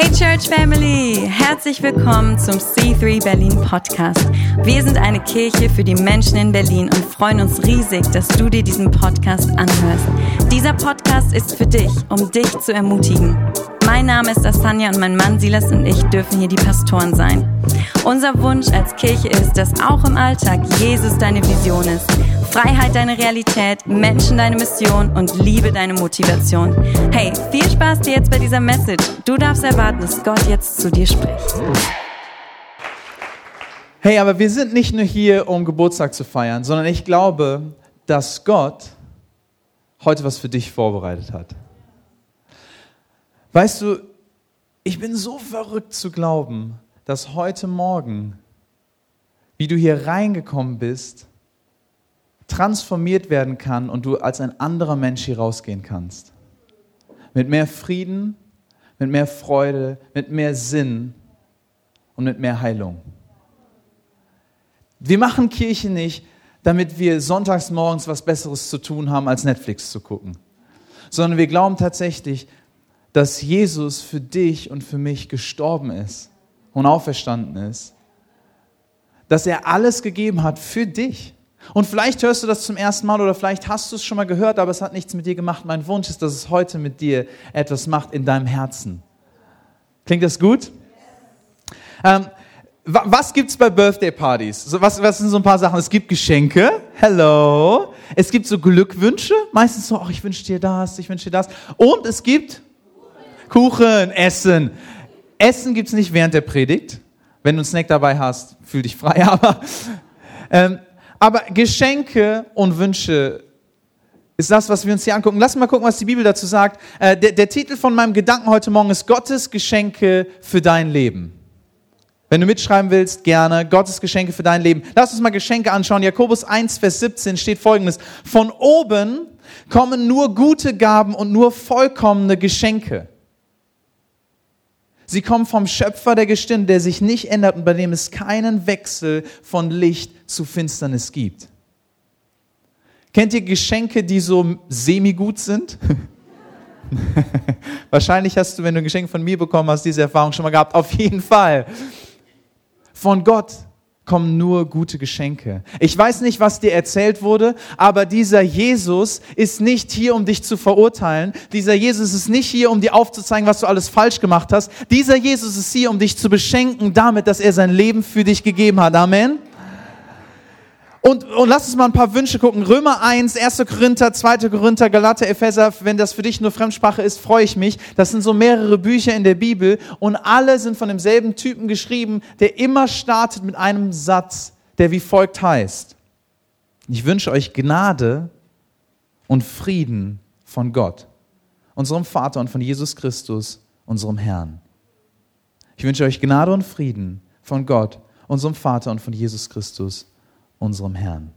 Hey Church Family, herzlich willkommen zum C3 Berlin Podcast. Wir sind eine Kirche für die Menschen in Berlin und freuen uns riesig, dass du dir diesen Podcast anhörst. Dieser Podcast ist für dich, um dich zu ermutigen. Mein Name ist Asanja und mein Mann Silas und ich dürfen hier die Pastoren sein. Unser Wunsch als Kirche ist, dass auch im Alltag Jesus deine Vision ist. Freiheit deine Realität, Menschen deine Mission und Liebe deine Motivation. Hey, viel Spaß dir jetzt bei dieser Message. Du darfst erwarten, dass Gott jetzt zu dir spricht. Hey, aber wir sind nicht nur hier, um Geburtstag zu feiern, sondern ich glaube, dass Gott heute was für dich vorbereitet hat. Weißt du, ich bin so verrückt zu glauben, dass heute Morgen, wie du hier reingekommen bist, transformiert werden kann und du als ein anderer Mensch hier rausgehen kannst. Mit mehr Frieden, mit mehr Freude, mit mehr Sinn und mit mehr Heilung. Wir machen Kirche nicht, damit wir sonntags morgens was Besseres zu tun haben, als Netflix zu gucken, sondern wir glauben tatsächlich, dass Jesus für dich und für mich gestorben ist und auferstanden ist, dass er alles gegeben hat für dich. Und vielleicht hörst du das zum ersten Mal oder vielleicht hast du es schon mal gehört, aber es hat nichts mit dir gemacht. Mein Wunsch ist, dass es heute mit dir etwas macht in deinem Herzen. Klingt das gut? Ähm, was es bei Birthday-Partys? Was, was sind so ein paar Sachen? Es gibt Geschenke. Hello. Es gibt so Glückwünsche. Meistens so, oh, ich wünsche dir das, ich wünsche dir das. Und es gibt Kuchen, Essen. Essen gibt es nicht während der Predigt. Wenn du einen Snack dabei hast, fühl dich frei. Aber, ähm, aber Geschenke und Wünsche ist das, was wir uns hier angucken. Lass mal gucken, was die Bibel dazu sagt. Äh, der, der Titel von meinem Gedanken heute Morgen ist Gottes Geschenke für dein Leben. Wenn du mitschreiben willst, gerne. Gottes Geschenke für dein Leben. Lass uns mal Geschenke anschauen. Jakobus 1, Vers 17 steht folgendes. Von oben kommen nur gute Gaben und nur vollkommene Geschenke. Sie kommen vom Schöpfer der Gestirn, der sich nicht ändert und bei dem es keinen Wechsel von Licht zu Finsternis gibt. Kennt ihr Geschenke, die so semi-gut sind? Wahrscheinlich hast du, wenn du ein Geschenk von mir bekommen hast, diese Erfahrung schon mal gehabt. Auf jeden Fall. Von Gott kommen nur gute Geschenke. Ich weiß nicht, was dir erzählt wurde, aber dieser Jesus ist nicht hier, um dich zu verurteilen. Dieser Jesus ist nicht hier, um dir aufzuzeigen, was du alles falsch gemacht hast. Dieser Jesus ist hier, um dich zu beschenken damit, dass er sein Leben für dich gegeben hat. Amen. Und, und lass uns mal ein paar Wünsche gucken. Römer 1, 1. Korinther, 2. Korinther, Galater, Epheser. Wenn das für dich nur Fremdsprache ist, freue ich mich. Das sind so mehrere Bücher in der Bibel und alle sind von demselben Typen geschrieben, der immer startet mit einem Satz, der wie folgt heißt. Ich wünsche euch Gnade und Frieden von Gott, unserem Vater und von Jesus Christus, unserem Herrn. Ich wünsche euch Gnade und Frieden von Gott, unserem Vater und von Jesus Christus, unserem Herrn.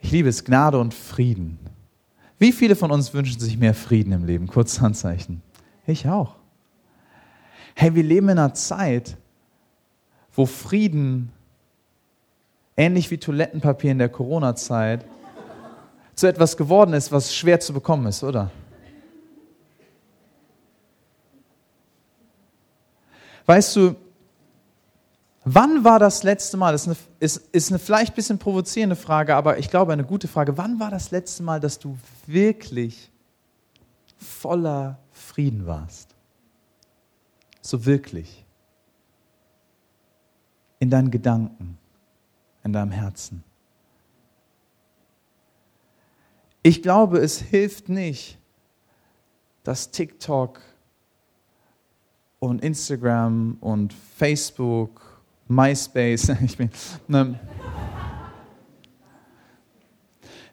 Ich liebe es, Gnade und Frieden. Wie viele von uns wünschen sich mehr Frieden im Leben? Kurz Handzeichen. Ich auch. Hey, wir leben in einer Zeit, wo Frieden, ähnlich wie Toilettenpapier in der Corona-Zeit, zu etwas geworden ist, was schwer zu bekommen ist, oder? Weißt du, Wann war das letzte Mal, das ist eine, ist, ist eine vielleicht ein bisschen provozierende Frage, aber ich glaube eine gute Frage, wann war das letzte Mal, dass du wirklich voller Frieden warst? So wirklich. In deinen Gedanken, in deinem Herzen. Ich glaube, es hilft nicht, dass TikTok und Instagram und Facebook MySpace. Ich bin, ne.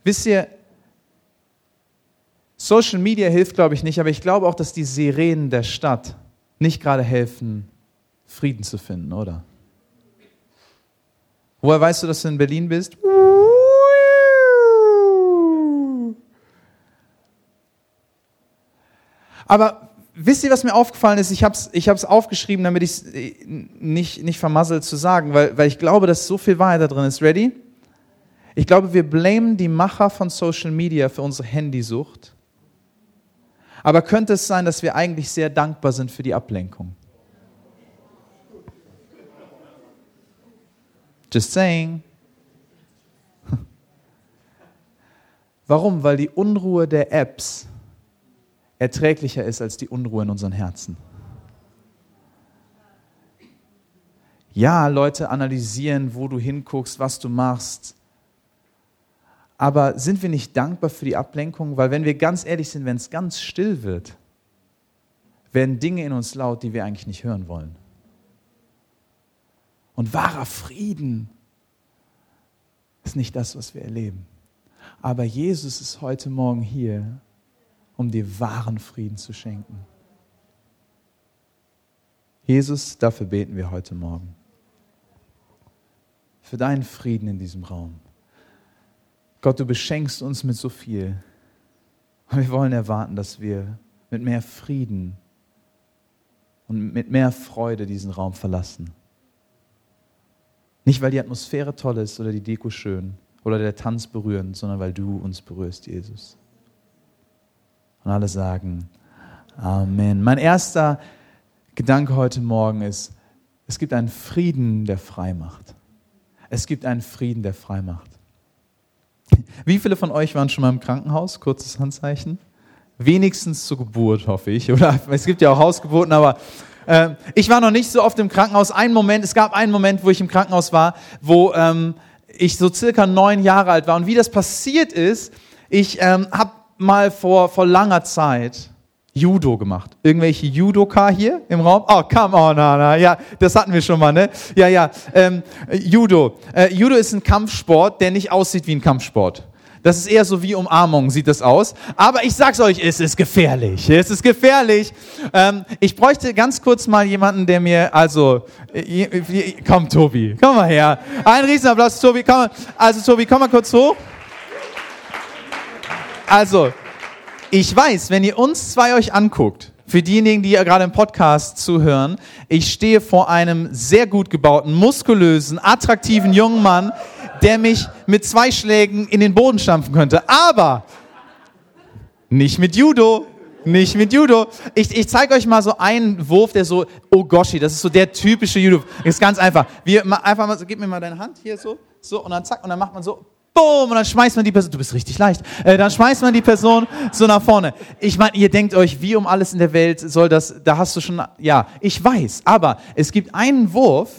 Wisst ihr, Social Media hilft, glaube ich, nicht, aber ich glaube auch, dass die Sirenen der Stadt nicht gerade helfen, Frieden zu finden, oder? Woher weißt du, dass du in Berlin bist? Aber wisst ihr, was mir aufgefallen ist? Ich habe es ich hab's aufgeschrieben, damit ich es äh, nicht, nicht vermasselt zu sagen, weil, weil ich glaube, dass so viel Wahrheit da drin ist. Ready? Ich glaube, wir blamen die Macher von Social Media für unsere Handysucht. Aber könnte es sein, dass wir eigentlich sehr dankbar sind für die Ablenkung? Just saying. Warum? Weil die Unruhe der Apps erträglicher ist als die Unruhe in unseren Herzen. Ja, Leute analysieren, wo du hinguckst, was du machst. Aber sind wir nicht dankbar für die Ablenkung? Weil wenn wir ganz ehrlich sind, wenn es ganz still wird, werden Dinge in uns laut, die wir eigentlich nicht hören wollen. Und wahrer Frieden ist nicht das, was wir erleben. Aber Jesus ist heute Morgen hier, um dir wahren Frieden zu schenken. Jesus, dafür beten wir heute Morgen. Für deinen Frieden in diesem Raum. Gott, du beschenkst uns mit so viel. Und wir wollen erwarten, dass wir mit mehr Frieden und mit mehr Freude diesen Raum verlassen. Nicht, weil die Atmosphäre toll ist oder die Deko schön oder der Tanz berührend, sondern weil du uns berührst, Jesus. Und alle sagen Amen. Mein erster Gedanke heute Morgen ist, es gibt einen Frieden, der frei macht. Es gibt einen Frieden, der frei macht. Wie viele von euch waren schon mal im Krankenhaus? Kurzes Handzeichen. Wenigstens zur Geburt, hoffe ich. Oder es gibt ja auch Hausgeburten, aber äh, ich war noch nicht so oft im Krankenhaus. Ein Moment, es gab einen Moment, wo ich im Krankenhaus war, wo ähm, ich so circa neun Jahre alt war. Und wie das passiert ist, ich ähm, habe mal vor, vor langer Zeit Judo gemacht. Irgendwelche Judoka hier im Raum? Oh, come on, Anna. Ja, das hatten wir schon mal, ne? Ja, ja. Ähm, Judo. Äh, Judo ist ein Kampfsport, der nicht aussieht wie ein Kampfsport. Das ist eher so wie Umarmung, sieht das aus. Aber ich sag's euch, es ist gefährlich. Es ist gefährlich. Ähm, ich bräuchte ganz kurz mal jemanden, der mir, also, äh, komm, Tobi, komm mal her. Ein Riesenapplaus, Tobi, komm mal. Also, Tobi, komm mal kurz hoch. Also, ich weiß, wenn ihr uns zwei euch anguckt, für diejenigen, die gerade im Podcast zuhören, ich stehe vor einem sehr gut gebauten, muskulösen, attraktiven jungen Mann, der mich mit zwei Schlägen in den Boden stampfen könnte. Aber nicht mit Judo. Nicht mit Judo. Ich, ich zeige euch mal so einen Wurf, der so, oh Goshi, das ist so der typische Judo. Ist ganz einfach. Wir, einfach mal, gib mir mal deine Hand hier so, so, und dann zack, und dann macht man so, boom, und dann schmeißt man die Person, du bist richtig leicht, äh, dann schmeißt man die Person so nach vorne. Ich meine, ihr denkt euch, wie um alles in der Welt soll das, da hast du schon, ja, ich weiß, aber es gibt einen Wurf,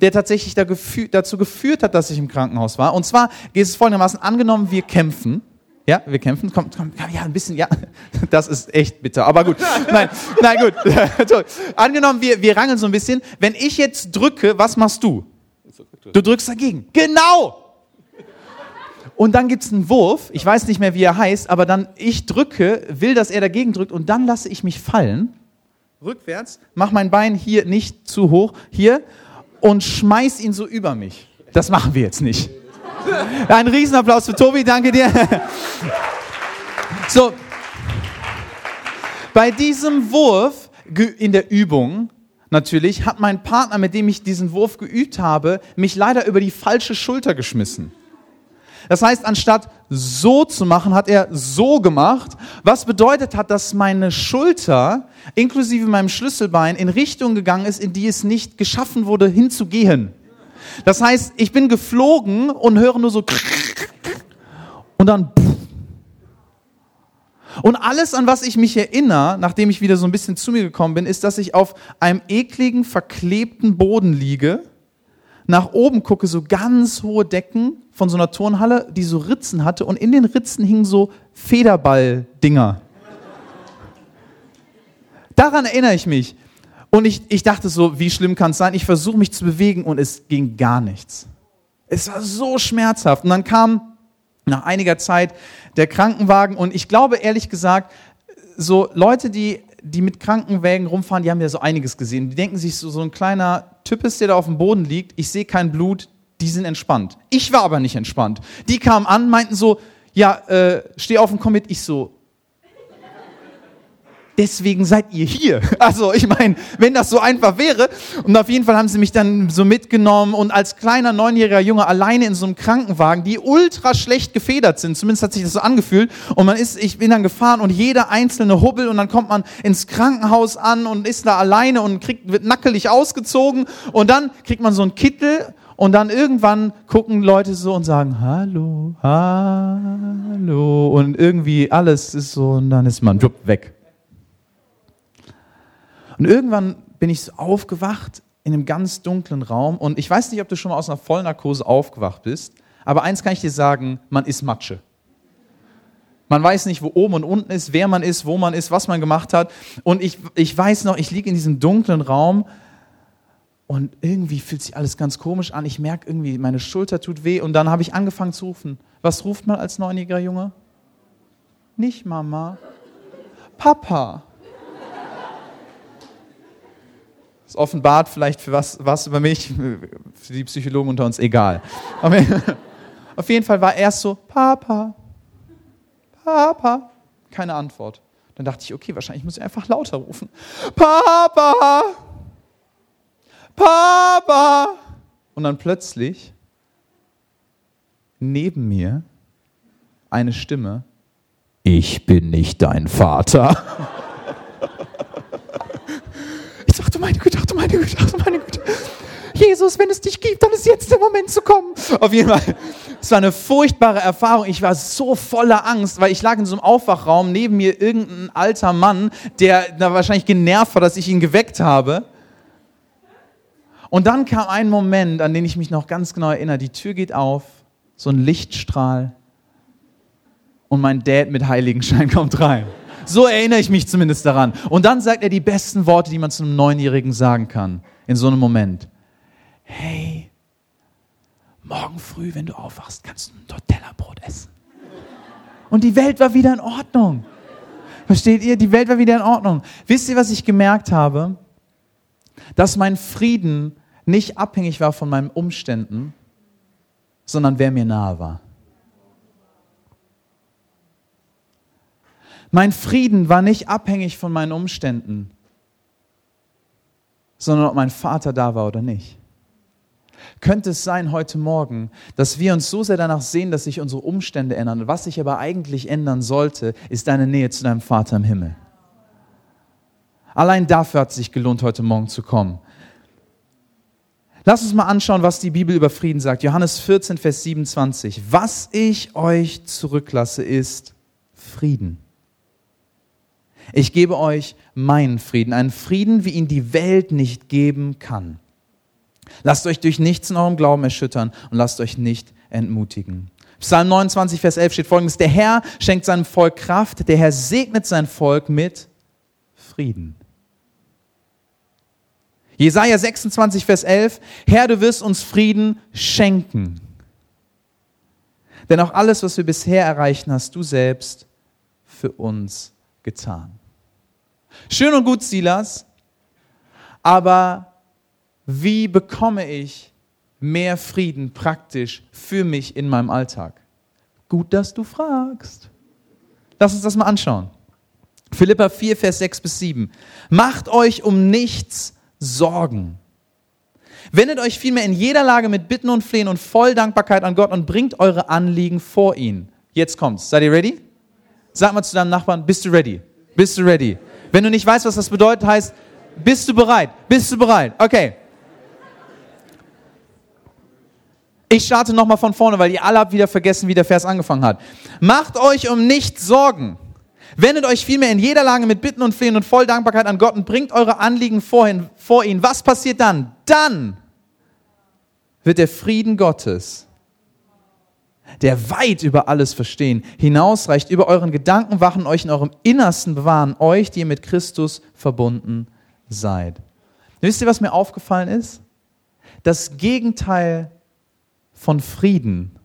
der tatsächlich da gefü dazu geführt hat, dass ich im Krankenhaus war. Und zwar geht es folgendermaßen, angenommen, wir kämpfen, ja, wir kämpfen. Komm, komm, ja, ein bisschen, ja. Das ist echt bitter. Aber gut. Nein, nein, gut. Angenommen, wir, wir rangeln so ein bisschen. Wenn ich jetzt drücke, was machst du? Du drückst dagegen. Genau! Und dann gibt es einen Wurf, ich weiß nicht mehr, wie er heißt, aber dann ich drücke, will, dass er dagegen drückt und dann lasse ich mich fallen, rückwärts, mach mein Bein hier nicht zu hoch, hier, und schmeiß ihn so über mich. Das machen wir jetzt nicht. Ein Riesenapplaus für Tobi, danke dir. So, bei diesem Wurf in der Übung natürlich hat mein Partner, mit dem ich diesen Wurf geübt habe, mich leider über die falsche Schulter geschmissen. Das heißt, anstatt so zu machen, hat er so gemacht, was bedeutet hat, dass meine Schulter inklusive meinem Schlüsselbein in Richtung gegangen ist, in die es nicht geschaffen wurde, hinzugehen. Das heißt, ich bin geflogen und höre nur so und dann und alles, an was ich mich erinnere, nachdem ich wieder so ein bisschen zu mir gekommen bin, ist, dass ich auf einem ekligen, verklebten Boden liege nach oben gucke, so ganz hohe Decken von so einer Turnhalle, die so Ritzen hatte und in den Ritzen hingen so Federball-Dinger. Daran erinnere ich mich. Und ich, ich dachte so, wie schlimm kann es sein? Ich versuche mich zu bewegen und es ging gar nichts. Es war so schmerzhaft. Und dann kam nach einiger Zeit der Krankenwagen und ich glaube ehrlich gesagt, so Leute, die die mit Krankenwägen rumfahren, die haben ja so einiges gesehen. Die denken sich, so, so ein kleiner Typ ist, der da auf dem Boden liegt, ich sehe kein Blut, die sind entspannt. Ich war aber nicht entspannt. Die kamen an, meinten so, ja, äh, steh auf und komm mit. Ich so, deswegen seid ihr hier. Also ich meine, wenn das so einfach wäre. Und auf jeden Fall haben sie mich dann so mitgenommen und als kleiner neunjähriger Junge alleine in so einem Krankenwagen, die ultra schlecht gefedert sind, zumindest hat sich das so angefühlt. Und man ist, ich bin dann gefahren und jeder einzelne Hubbel und dann kommt man ins Krankenhaus an und ist da alleine und kriegt, wird nackelig ausgezogen und dann kriegt man so einen Kittel und dann irgendwann gucken Leute so und sagen, hallo, hallo. Und irgendwie alles ist so und dann ist man weg. Und irgendwann bin ich so aufgewacht in einem ganz dunklen Raum. Und ich weiß nicht, ob du schon mal aus einer Vollnarkose aufgewacht bist, aber eins kann ich dir sagen, man ist Matsche. Man weiß nicht, wo oben und unten ist, wer man ist, wo man ist, was man gemacht hat. Und ich, ich weiß noch, ich liege in diesem dunklen Raum und irgendwie fühlt sich alles ganz komisch an. Ich merke irgendwie, meine Schulter tut weh. Und dann habe ich angefangen zu rufen. Was ruft man als neunjähriger Junge? Nicht Mama. Papa. Das offenbart vielleicht für was, was über mich, für die Psychologen unter uns egal. Auf jeden Fall war erst so, Papa, Papa. Keine Antwort. Dann dachte ich, okay, wahrscheinlich muss ich einfach lauter rufen. Papa! Papa! Und dann plötzlich neben mir eine Stimme, ich bin nicht dein Vater. Ich dachte, meine Güte, ach du meine Güte, ach du meine Güte. Jesus, wenn es dich gibt, dann ist jetzt der Moment zu kommen. Auf jeden Fall, es war eine furchtbare Erfahrung. Ich war so voller Angst, weil ich lag in so einem Aufwachraum, neben mir irgendein alter Mann, der da wahrscheinlich genervt war, dass ich ihn geweckt habe. Und dann kam ein Moment, an den ich mich noch ganz genau erinnere. Die Tür geht auf, so ein Lichtstrahl und mein Dad mit Heiligenschein kommt rein. So erinnere ich mich zumindest daran. Und dann sagt er die besten Worte, die man zu einem Neunjährigen sagen kann, in so einem Moment. Hey, morgen früh, wenn du aufwachst, kannst du ein Tortella-Brot essen. Und die Welt war wieder in Ordnung. Versteht ihr? Die Welt war wieder in Ordnung. Wisst ihr, was ich gemerkt habe? Dass mein Frieden nicht abhängig war von meinen Umständen, sondern wer mir nahe war. Mein Frieden war nicht abhängig von meinen Umständen, sondern ob mein Vater da war oder nicht. Könnte es sein heute Morgen, dass wir uns so sehr danach sehen, dass sich unsere Umstände ändern. Was sich aber eigentlich ändern sollte, ist deine Nähe zu deinem Vater im Himmel. Allein dafür hat es sich gelohnt, heute Morgen zu kommen. Lass uns mal anschauen, was die Bibel über Frieden sagt. Johannes 14, Vers 27. Was ich euch zurücklasse, ist Frieden. Ich gebe euch meinen Frieden, einen Frieden, wie ihn die Welt nicht geben kann. Lasst euch durch nichts in eurem Glauben erschüttern und lasst euch nicht entmutigen. Psalm 29, Vers 11 steht folgendes, der Herr schenkt seinem Volk Kraft, der Herr segnet sein Volk mit Frieden. Jesaja 26, Vers 11, Herr, du wirst uns Frieden schenken. Denn auch alles, was wir bisher erreichen, hast du selbst für uns getan. Schön und gut, Silas, aber wie bekomme ich mehr Frieden praktisch für mich in meinem Alltag? Gut, dass du fragst. Lass uns das mal anschauen. Philippa 4, Vers 6 bis 7. Macht euch um nichts Sorgen. Wendet euch vielmehr in jeder Lage mit Bitten und Flehen und voll Dankbarkeit an Gott und bringt eure Anliegen vor ihn. Jetzt kommt's. Seid ihr ready? Sag mal zu deinem Nachbarn, bist du ready? Bist du ready? Wenn du nicht weißt, was das bedeutet, heißt, bist du bereit? Bist du bereit? Okay. Ich starte nochmal von vorne, weil ihr alle habt wieder vergessen, wie der Vers angefangen hat. Macht euch um nichts Sorgen. Wendet euch vielmehr in jeder Lage mit Bitten und Flehen und voll Dankbarkeit an Gott und bringt eure Anliegen vorhin, vor ihn. Was passiert dann? Dann wird der Frieden Gottes, der weit über alles Verstehen hinausreicht, über euren Gedanken wachen, euch in eurem Innersten bewahren, euch, die ihr mit Christus verbunden seid. Wisst ihr, was mir aufgefallen ist? Das Gegenteil von Frieden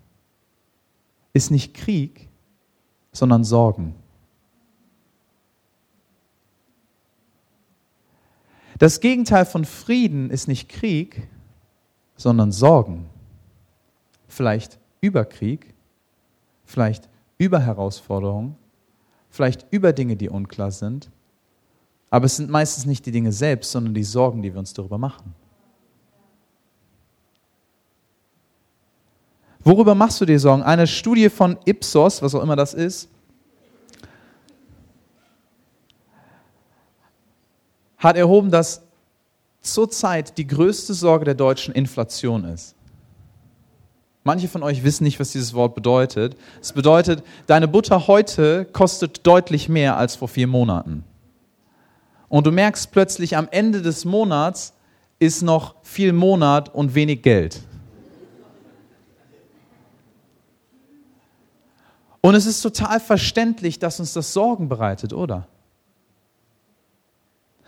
ist nicht Krieg, sondern Sorgen. Das Gegenteil von Frieden ist nicht Krieg, sondern Sorgen. Vielleicht über Krieg, vielleicht über Herausforderungen, vielleicht über Dinge, die unklar sind, Aber es sind meistens nicht die Dinge selbst, sondern die Sorgen, die wir uns darüber machen. Worüber machst du dir Sorgen? Eine Studie von Ipsos, was auch immer das ist, hat erhoben, dass zurzeit die größte Sorge der Deutschen Inflation ist. Manche von euch wissen nicht, was dieses Wort bedeutet. Es bedeutet, deine Butter heute kostet deutlich mehr als vor vier Monaten. Und du merkst plötzlich, am Ende des Monats ist noch viel Monat und wenig Geld. Und es ist total verständlich, dass uns das Sorgen bereitet, oder?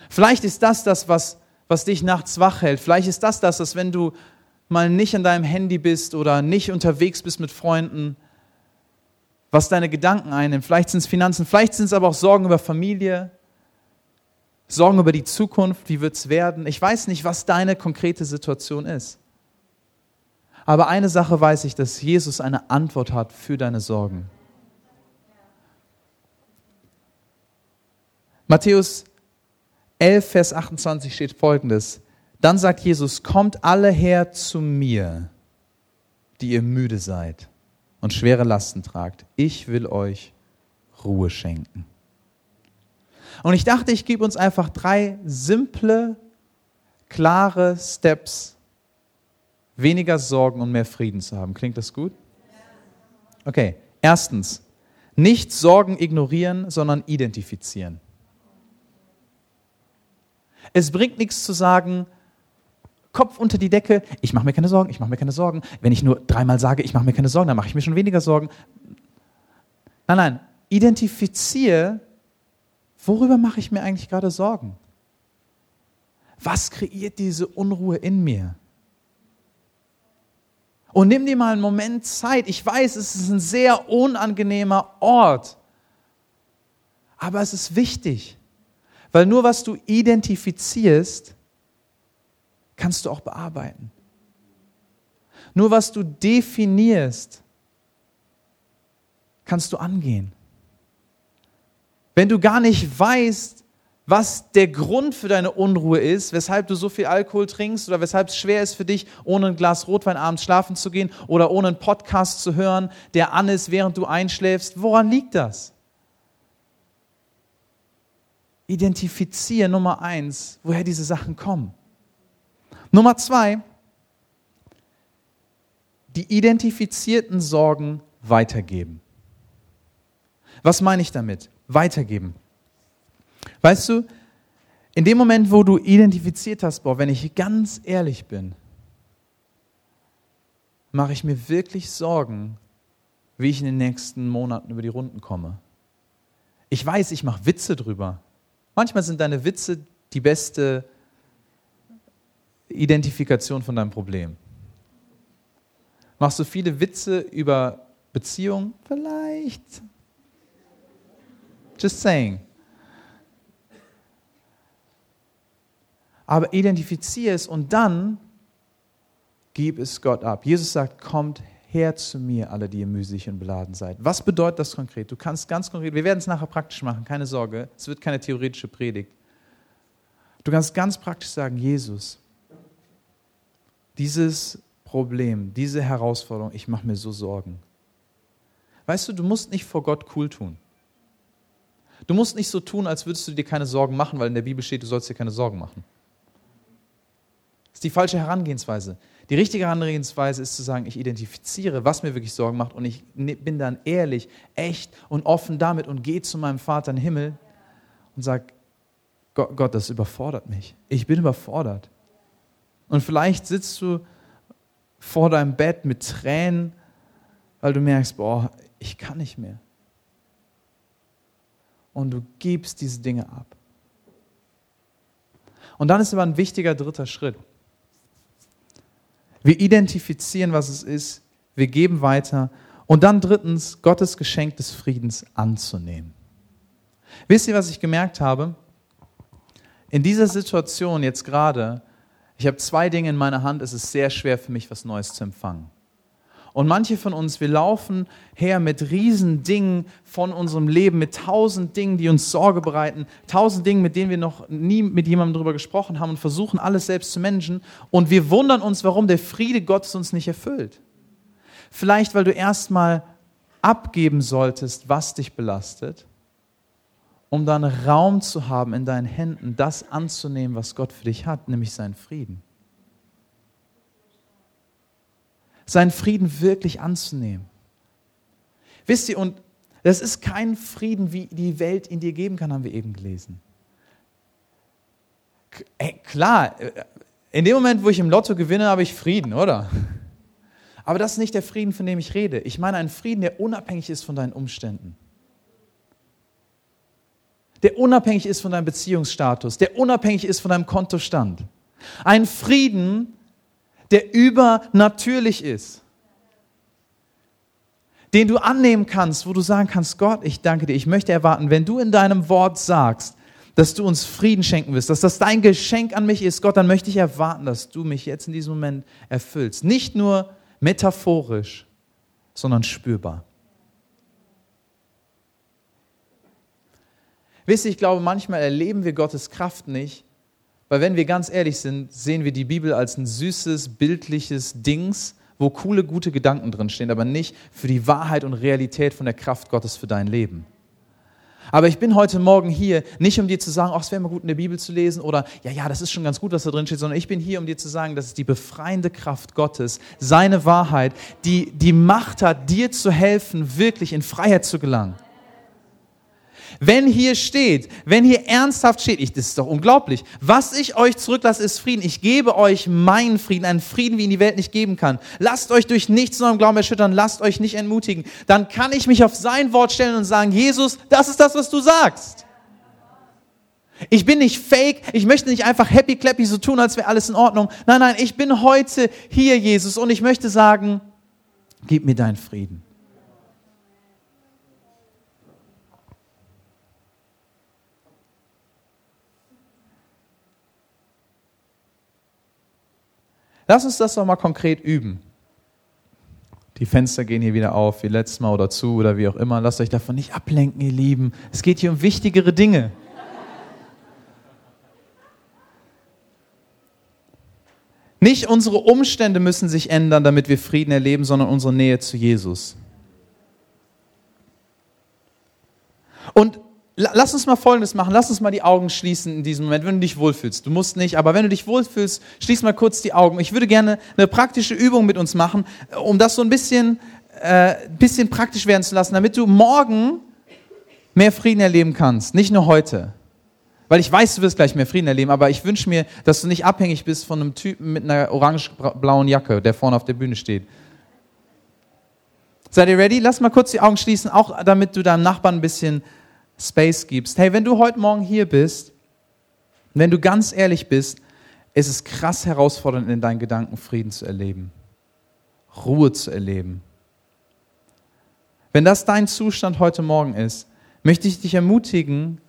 Vielleicht ist das das, was, was dich nachts wach hält. Vielleicht ist das das, dass wenn du mal nicht an deinem Handy bist oder nicht unterwegs bist mit Freunden, was deine Gedanken einnimmt. Vielleicht sind es Finanzen, vielleicht sind es aber auch Sorgen über Familie, Sorgen über die Zukunft, wie wird es werden. Ich weiß nicht, was deine konkrete Situation ist. Aber eine Sache weiß ich, dass Jesus eine Antwort hat für deine Sorgen. Matthäus 11, Vers 28 steht folgendes. Dann sagt Jesus, kommt alle her zu mir, die ihr müde seid und schwere Lasten tragt. Ich will euch Ruhe schenken. Und ich dachte, ich gebe uns einfach drei simple, klare Steps, weniger Sorgen und mehr Frieden zu haben. Klingt das gut? Okay, erstens, nicht Sorgen ignorieren, sondern identifizieren. Es bringt nichts zu sagen, Kopf unter die Decke, ich mache mir keine Sorgen, ich mache mir keine Sorgen. Wenn ich nur dreimal sage, ich mache mir keine Sorgen, dann mache ich mir schon weniger Sorgen. Nein, nein, identifiziere, worüber mache ich mir eigentlich gerade Sorgen? Was kreiert diese Unruhe in mir? Und nimm dir mal einen Moment Zeit. Ich weiß, es ist ein sehr unangenehmer Ort. Aber es ist wichtig. Weil nur was du identifizierst, kannst du auch bearbeiten. Nur was du definierst, kannst du angehen. Wenn du gar nicht weißt, was der Grund für deine Unruhe ist, weshalb du so viel Alkohol trinkst oder weshalb es schwer ist für dich, ohne ein Glas Rotwein abends schlafen zu gehen oder ohne einen Podcast zu hören, der an ist, während du einschläfst, woran liegt das? identifiziere Nummer eins, woher diese Sachen kommen. Nummer zwei, die identifizierten Sorgen weitergeben. Was meine ich damit? Weitergeben. Weißt du, in dem Moment, wo du identifiziert hast, boah, wenn ich ganz ehrlich bin, mache ich mir wirklich Sorgen, wie ich in den nächsten Monaten über die Runden komme. Ich weiß, ich mache Witze drüber. Manchmal sind deine Witze die beste Identifikation von deinem Problem. Machst du viele Witze über Beziehungen? Vielleicht. Just saying. Aber identifiziere es und dann gib es Gott ab. Jesus sagt, kommt her zu mir, alle, die ihr müßig und beladen seid. Was bedeutet das konkret? Du kannst ganz konkret, wir werden es nachher praktisch machen, keine Sorge, es wird keine theoretische Predigt. Du kannst ganz praktisch sagen, Jesus, dieses Problem, diese Herausforderung, ich mache mir so Sorgen. Weißt du, du musst nicht vor Gott cool tun. Du musst nicht so tun, als würdest du dir keine Sorgen machen, weil in der Bibel steht, du sollst dir keine Sorgen machen. Das ist die falsche Herangehensweise. Die richtige Herangehensweise ist zu sagen, ich identifiziere, was mir wirklich Sorgen macht und ich ne, bin dann ehrlich, echt und offen damit und gehe zu meinem Vater im Himmel und sage, Gott, Gott, das überfordert mich. Ich bin überfordert. Und vielleicht sitzt du vor deinem Bett mit Tränen, weil du merkst, boah, ich kann nicht mehr. Und du gibst diese Dinge ab. Und dann ist aber ein wichtiger dritter Schritt. Wir identifizieren, was es ist. Wir geben weiter. Und dann drittens, Gottes Geschenk des Friedens anzunehmen. Wisst ihr, was ich gemerkt habe? In dieser Situation jetzt gerade, ich habe zwei Dinge in meiner Hand, es ist sehr schwer für mich, was Neues zu empfangen. Und manche von uns, wir laufen her mit riesen Dingen von unserem Leben, mit tausend Dingen, die uns Sorge bereiten, tausend Dingen, mit denen wir noch nie mit jemandem darüber gesprochen haben und versuchen, alles selbst zu managen. Und wir wundern uns, warum der Friede Gottes uns nicht erfüllt. Vielleicht, weil du erstmal abgeben solltest, was dich belastet, um dann Raum zu haben in deinen Händen, das anzunehmen, was Gott für dich hat, nämlich seinen Frieden. Seinen Frieden wirklich anzunehmen. Wisst ihr, und das ist kein Frieden, wie die Welt ihn dir geben kann, haben wir eben gelesen. Klar, in dem Moment, wo ich im Lotto gewinne, habe ich Frieden, oder? Aber das ist nicht der Frieden, von dem ich rede. Ich meine einen Frieden, der unabhängig ist von deinen Umständen. Der unabhängig ist von deinem Beziehungsstatus, der unabhängig ist von deinem Kontostand. Ein Frieden, der übernatürlich ist. Den du annehmen kannst, wo du sagen kannst, Gott, ich danke dir, ich möchte erwarten, wenn du in deinem Wort sagst, dass du uns Frieden schenken wirst, dass das dein Geschenk an mich ist, Gott, dann möchte ich erwarten, dass du mich jetzt in diesem Moment erfüllst. Nicht nur metaphorisch, sondern spürbar. Wisst ihr, ich glaube, manchmal erleben wir Gottes Kraft nicht, weil wenn wir ganz ehrlich sind, sehen wir die Bibel als ein süßes, bildliches Dings, wo coole, gute Gedanken drinstehen, aber nicht für die Wahrheit und Realität von der Kraft Gottes für dein Leben. Aber ich bin heute Morgen hier, nicht um dir zu sagen, ach, es wäre mal gut, in der Bibel zu lesen oder, ja, ja, das ist schon ganz gut, was da drin steht, sondern ich bin hier, um dir zu sagen, dass es die befreiende Kraft Gottes, seine Wahrheit, die die Macht hat, dir zu helfen, wirklich in Freiheit zu gelangen. Wenn hier steht, wenn hier ernsthaft steht, ich, das ist doch unglaublich, was ich euch zurücklasse, ist Frieden. Ich gebe euch meinen Frieden, einen Frieden, wie ihn die Welt nicht geben kann. Lasst euch durch nichts neuem Glauben erschüttern, lasst euch nicht entmutigen. Dann kann ich mich auf sein Wort stellen und sagen, Jesus, das ist das, was du sagst. Ich bin nicht fake, ich möchte nicht einfach happy clappy so tun, als wäre alles in Ordnung. Nein, nein, ich bin heute hier, Jesus, und ich möchte sagen, gib mir deinen Frieden. Lass uns das doch mal konkret üben. Die Fenster gehen hier wieder auf, wie letztes Mal oder zu oder wie auch immer. Lasst euch davon nicht ablenken, ihr Lieben. Es geht hier um wichtigere Dinge. Nicht unsere Umstände müssen sich ändern, damit wir Frieden erleben, sondern unsere Nähe zu Jesus. Und Lass uns mal Folgendes machen. Lass uns mal die Augen schließen in diesem Moment, wenn du dich wohlfühlst. Du musst nicht, aber wenn du dich wohlfühlst, schließ mal kurz die Augen. Ich würde gerne eine praktische Übung mit uns machen, um das so ein bisschen, äh, bisschen praktisch werden zu lassen, damit du morgen mehr Frieden erleben kannst. Nicht nur heute. Weil ich weiß, du wirst gleich mehr Frieden erleben, aber ich wünsche mir, dass du nicht abhängig bist von einem Typen mit einer orange-blauen Jacke, der vorne auf der Bühne steht. Seid ihr ready? Lass mal kurz die Augen schließen, auch damit du deinem Nachbarn ein bisschen Space gibst. Hey, wenn du heute Morgen hier bist, wenn du ganz ehrlich bist, ist es krass herausfordernd, in deinen Gedanken Frieden zu erleben, Ruhe zu erleben. Wenn das dein Zustand heute Morgen ist, möchte ich dich ermutigen,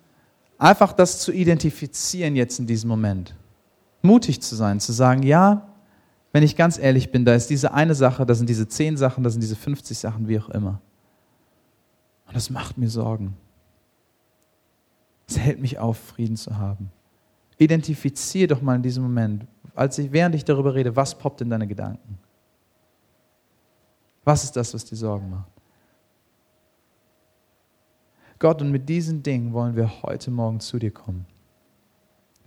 einfach das zu identifizieren jetzt in diesem Moment. Mutig zu sein, zu sagen, ja, wenn ich ganz ehrlich bin, da ist diese eine Sache, da sind diese zehn Sachen, da sind diese 50 Sachen, wie auch immer. Und das macht mir Sorgen. Es hält mich auf, Frieden zu haben. Identifiziere doch mal in diesem Moment, als ich, während ich darüber rede, was poppt in deine Gedanken? Was ist das, was dir Sorgen macht? Gott, und mit diesen Dingen wollen wir heute Morgen zu dir kommen.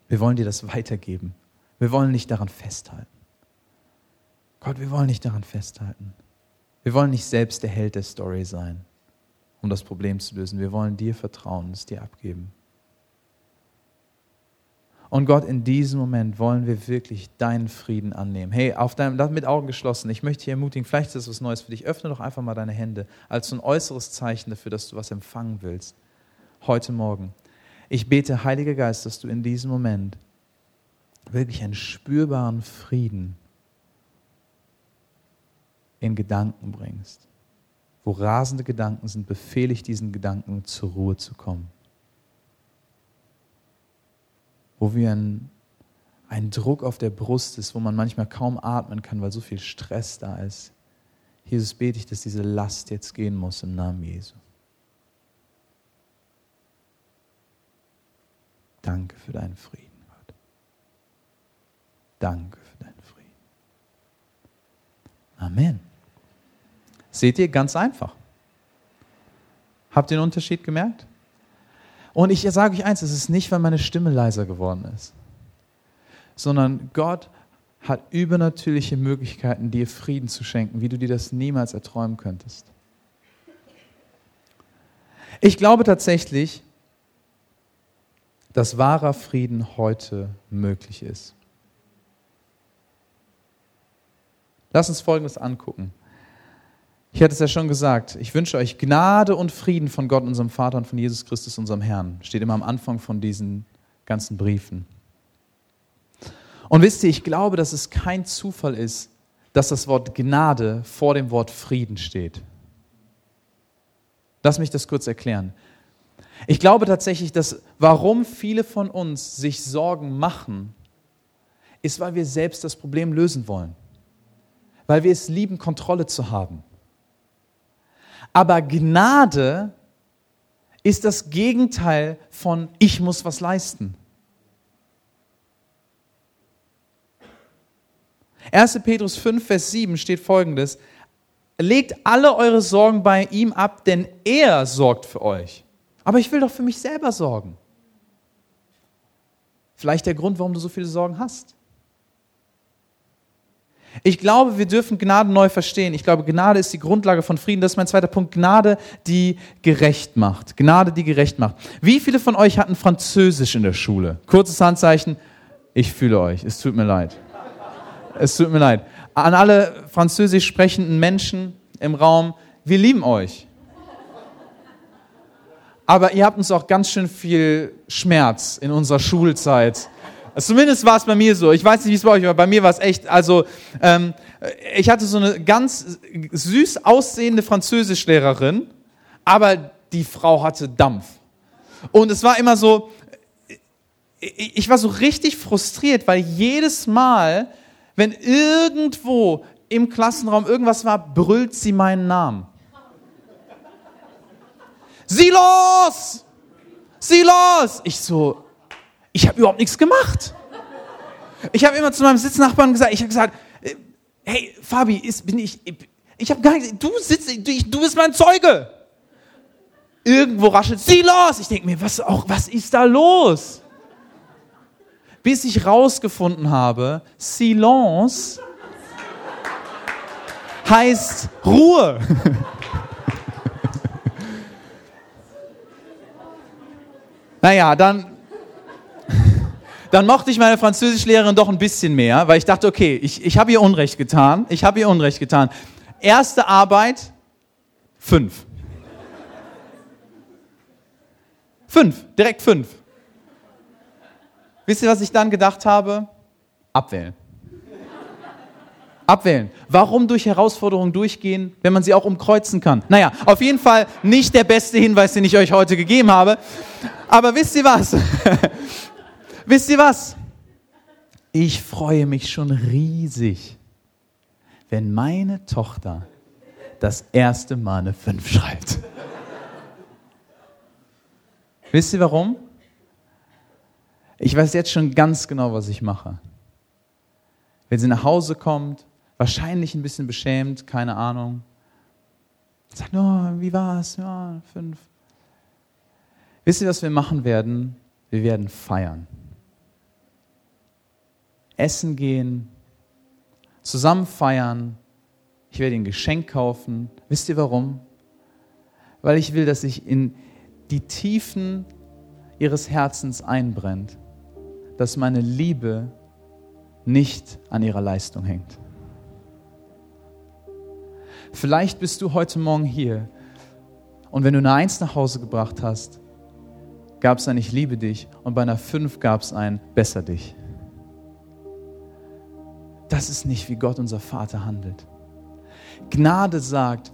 Wir wollen dir das weitergeben. Wir wollen nicht daran festhalten. Gott, wir wollen nicht daran festhalten. Wir wollen nicht selbst der Held der Story sein, um das Problem zu lösen. Wir wollen dir vertrauen, es dir abgeben. Und Gott, in diesem Moment wollen wir wirklich deinen Frieden annehmen. Hey, auf deinem, mit Augen geschlossen, ich möchte dich ermutigen, vielleicht ist das was Neues für dich. Öffne doch einfach mal deine Hände als so ein äußeres Zeichen dafür, dass du was empfangen willst. Heute Morgen. Ich bete, Heiliger Geist, dass du in diesem Moment wirklich einen spürbaren Frieden in Gedanken bringst. Wo rasende Gedanken sind, befehle ich diesen Gedanken zur Ruhe zu kommen wo wir ein, ein Druck auf der Brust ist, wo man manchmal kaum atmen kann, weil so viel Stress da ist. Jesus, bete ich, dass diese Last jetzt gehen muss im Namen Jesu. Danke für deinen Frieden, Gott. Danke für deinen Frieden. Amen. Seht ihr, ganz einfach. Habt ihr den Unterschied gemerkt? Und ich sage euch eins, es ist nicht, weil meine Stimme leiser geworden ist, sondern Gott hat übernatürliche Möglichkeiten, dir Frieden zu schenken, wie du dir das niemals erträumen könntest. Ich glaube tatsächlich, dass wahrer Frieden heute möglich ist. Lass uns Folgendes angucken. Ich hatte es ja schon gesagt, ich wünsche euch Gnade und Frieden von Gott, unserem Vater und von Jesus Christus, unserem Herrn. Steht immer am Anfang von diesen ganzen Briefen. Und wisst ihr, ich glaube, dass es kein Zufall ist, dass das Wort Gnade vor dem Wort Frieden steht. Lass mich das kurz erklären. Ich glaube tatsächlich, dass warum viele von uns sich Sorgen machen, ist, weil wir selbst das Problem lösen wollen. Weil wir es lieben, Kontrolle zu haben. Aber Gnade ist das Gegenteil von ich muss was leisten. 1. Petrus 5, Vers 7 steht folgendes. Legt alle eure Sorgen bei ihm ab, denn er sorgt für euch. Aber ich will doch für mich selber sorgen. Vielleicht der Grund, warum du so viele Sorgen hast. Ich glaube, wir dürfen Gnade neu verstehen. Ich glaube, Gnade ist die Grundlage von Frieden. Das ist mein zweiter Punkt. Gnade, die gerecht macht. Gnade, die gerecht macht. Wie viele von euch hatten Französisch in der Schule? Kurzes Handzeichen. Ich fühle euch. Es tut mir leid. Es tut mir leid. An alle französisch sprechenden Menschen im Raum, wir lieben euch. Aber ihr habt uns auch ganz schön viel Schmerz in unserer Schulzeit Zumindest war es bei mir so. Ich weiß nicht, wie es bei euch war. Bei mir war es echt, also ähm, ich hatte so eine ganz süß aussehende Französischlehrerin, aber die Frau hatte Dampf. Und es war immer so, ich war so richtig frustriert, weil jedes Mal, wenn irgendwo im Klassenraum irgendwas war, brüllt sie meinen Namen. Silos! Silos! Ich so, ich habe überhaupt nichts gemacht. Ich habe immer zu meinem Sitznachbarn gesagt, ich habe gesagt, äh, hey Fabi, ist, bin ich, ich habe gar nichts, du sitzt, du, bist mein Zeuge. Irgendwo raschelt sie los. Ich denke mir, was auch, was ist da los? Bis ich rausgefunden habe, Silence heißt Ruhe. naja, dann dann mochte ich meine Französischlehrerin doch ein bisschen mehr, weil ich dachte, okay, ich, ich habe ihr Unrecht getan. Ich habe ihr Unrecht getan. Erste Arbeit, fünf. Fünf, direkt fünf. Wisst ihr, was ich dann gedacht habe? Abwählen. Abwählen. Warum durch Herausforderungen durchgehen, wenn man sie auch umkreuzen kann? Naja, auf jeden Fall nicht der beste Hinweis, den ich euch heute gegeben habe. Aber wisst ihr was? Wisst ihr was? Ich freue mich schon riesig, wenn meine Tochter das erste Mal eine 5 schreibt. Wisst ihr warum? Ich weiß jetzt schon ganz genau, was ich mache. Wenn sie nach Hause kommt, wahrscheinlich ein bisschen beschämt, keine Ahnung, sagt, oh, wie war's? Ja, fünf. Wisst ihr, was wir machen werden? Wir werden feiern essen gehen, zusammen feiern. Ich werde ein Geschenk kaufen. Wisst ihr warum? Weil ich will, dass sich in die Tiefen ihres Herzens einbrennt, dass meine Liebe nicht an ihrer Leistung hängt. Vielleicht bist du heute Morgen hier und wenn du eine Eins nach Hause gebracht hast, gab es ein Ich liebe dich und bei einer Fünf gab es ein Besser dich. Das ist nicht, wie Gott unser Vater handelt. Gnade sagt,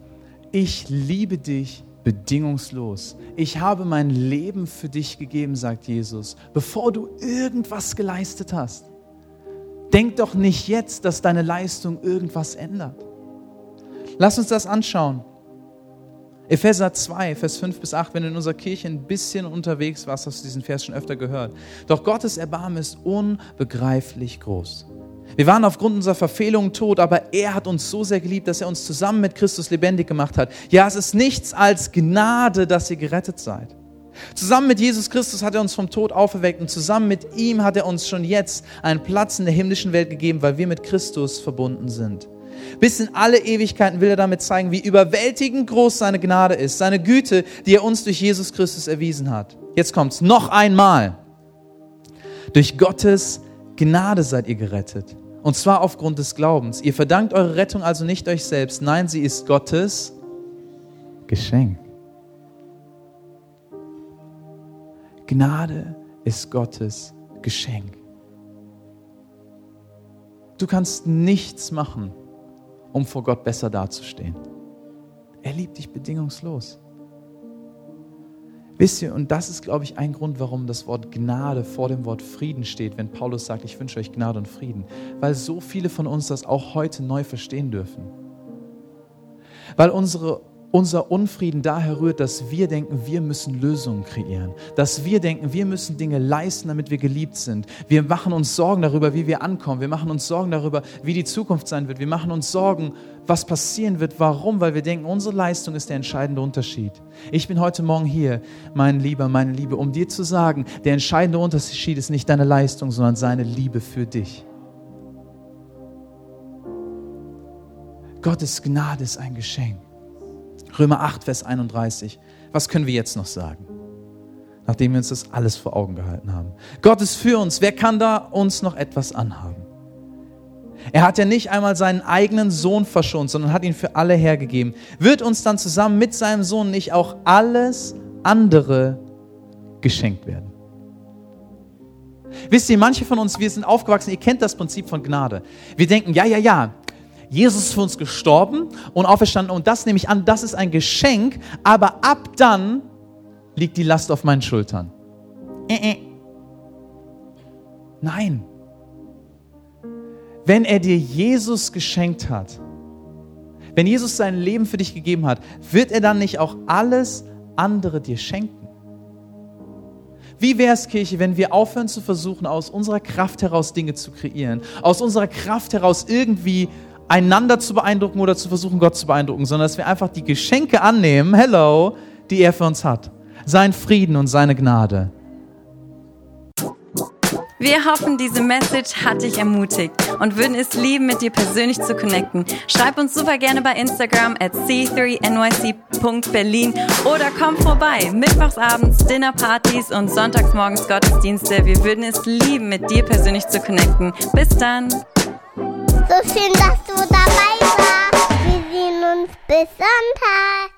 ich liebe dich bedingungslos. Ich habe mein Leben für dich gegeben, sagt Jesus, bevor du irgendwas geleistet hast. Denk doch nicht jetzt, dass deine Leistung irgendwas ändert. Lass uns das anschauen. Epheser 2, Vers 5 bis 8, wenn du in unserer Kirche ein bisschen unterwegs warst, hast du diesen Vers schon öfter gehört. Doch Gottes Erbarmen ist unbegreiflich groß. Wir waren aufgrund unserer Verfehlungen tot, aber er hat uns so sehr geliebt, dass er uns zusammen mit Christus lebendig gemacht hat. Ja, es ist nichts als Gnade, dass ihr gerettet seid. Zusammen mit Jesus Christus hat er uns vom Tod auferweckt und zusammen mit ihm hat er uns schon jetzt einen Platz in der himmlischen Welt gegeben, weil wir mit Christus verbunden sind. Bis in alle Ewigkeiten will er damit zeigen, wie überwältigend groß seine Gnade ist, seine Güte, die er uns durch Jesus Christus erwiesen hat. Jetzt kommt's noch einmal. Durch Gottes Gnade seid ihr gerettet. Und zwar aufgrund des Glaubens. Ihr verdankt eure Rettung also nicht euch selbst. Nein, sie ist Gottes Geschenk. Gnade ist Gottes Geschenk. Du kannst nichts machen, um vor Gott besser dazustehen. Er liebt dich bedingungslos. Wisst ihr, und das ist, glaube ich, ein Grund, warum das Wort Gnade vor dem Wort Frieden steht, wenn Paulus sagt, ich wünsche euch Gnade und Frieden, weil so viele von uns das auch heute neu verstehen dürfen. Weil unsere unser Unfrieden daher rührt, dass wir denken, wir müssen Lösungen kreieren. Dass wir denken, wir müssen Dinge leisten, damit wir geliebt sind. Wir machen uns Sorgen darüber, wie wir ankommen. Wir machen uns Sorgen darüber, wie die Zukunft sein wird. Wir machen uns Sorgen, was passieren wird. Warum? Weil wir denken, unsere Leistung ist der entscheidende Unterschied. Ich bin heute Morgen hier, mein Lieber, meine Liebe, um dir zu sagen, der entscheidende Unterschied ist nicht deine Leistung, sondern seine Liebe für dich. Gottes Gnade ist ein Geschenk. Römer 8, Vers 31. Was können wir jetzt noch sagen? Nachdem wir uns das alles vor Augen gehalten haben. Gott ist für uns. Wer kann da uns noch etwas anhaben? Er hat ja nicht einmal seinen eigenen Sohn verschont, sondern hat ihn für alle hergegeben. Wird uns dann zusammen mit seinem Sohn nicht auch alles andere geschenkt werden? Wisst ihr, manche von uns, wir sind aufgewachsen, ihr kennt das Prinzip von Gnade. Wir denken, ja, ja, ja, Jesus ist für uns gestorben und auferstanden und das nehme ich an, das ist ein Geschenk, aber ab dann liegt die Last auf meinen Schultern. Äh, äh. Nein. Wenn er dir Jesus geschenkt hat, wenn Jesus sein Leben für dich gegeben hat, wird er dann nicht auch alles andere dir schenken? Wie wäre es, Kirche, wenn wir aufhören zu versuchen, aus unserer Kraft heraus Dinge zu kreieren, aus unserer Kraft heraus irgendwie einander zu beeindrucken oder zu versuchen, Gott zu beeindrucken, sondern dass wir einfach die Geschenke annehmen, hello, die er für uns hat. Sein Frieden und seine Gnade. Wir hoffen, diese Message hat dich ermutigt und würden es lieben, mit dir persönlich zu connecten. Schreib uns super gerne bei Instagram at c3nyc.berlin oder komm vorbei. Mittwochsabends Dinnerpartys und sonntagsmorgens Gottesdienste. Wir würden es lieben, mit dir persönlich zu connecten. Bis dann! So schön, dass du dabei warst. Wir sehen uns bis Sonntag.